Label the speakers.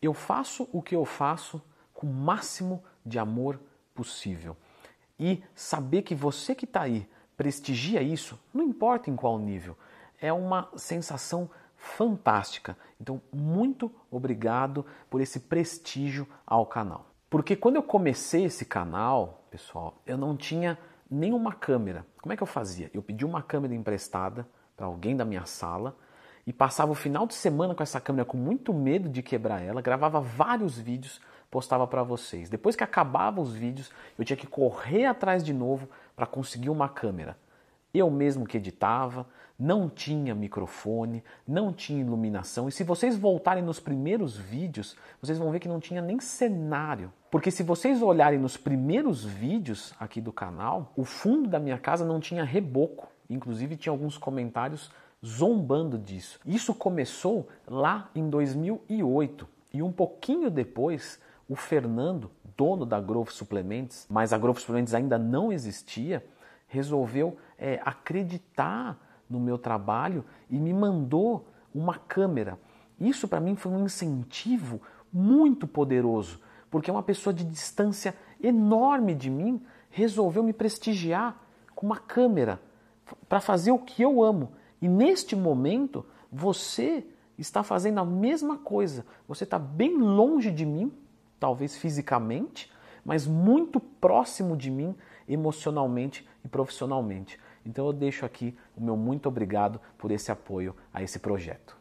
Speaker 1: Eu faço o que eu faço com o máximo de amor possível. E saber que você que está aí prestigia isso, não importa em qual nível, é uma sensação fantástica. Então, muito obrigado por esse prestígio ao canal. Porque quando eu comecei esse canal, pessoal, eu não tinha nenhuma câmera. Como é que eu fazia? Eu pedi uma câmera emprestada para alguém da minha sala e passava o final de semana com essa câmera com muito medo de quebrar ela, gravava vários vídeos, postava para vocês. Depois que acabava os vídeos, eu tinha que correr atrás de novo para conseguir uma câmera. Eu mesmo que editava, não tinha microfone, não tinha iluminação. E se vocês voltarem nos primeiros vídeos, vocês vão ver que não tinha nem cenário. Porque se vocês olharem nos primeiros vídeos aqui do canal, o fundo da minha casa não tinha reboco. Inclusive tinha alguns comentários zombando disso. Isso começou lá em 2008 e um pouquinho depois o Fernando, dono da Growth Suplements, mas a Growth Suplements ainda não existia, resolveu é, acreditar no meu trabalho e me mandou uma câmera. Isso para mim foi um incentivo muito poderoso, porque uma pessoa de distância enorme de mim resolveu me prestigiar com uma câmera para fazer o que eu amo. E neste momento, você está fazendo a mesma coisa. Você está bem longe de mim, talvez fisicamente, mas muito próximo de mim emocionalmente e profissionalmente. Então eu deixo aqui o meu muito obrigado por esse apoio a esse projeto.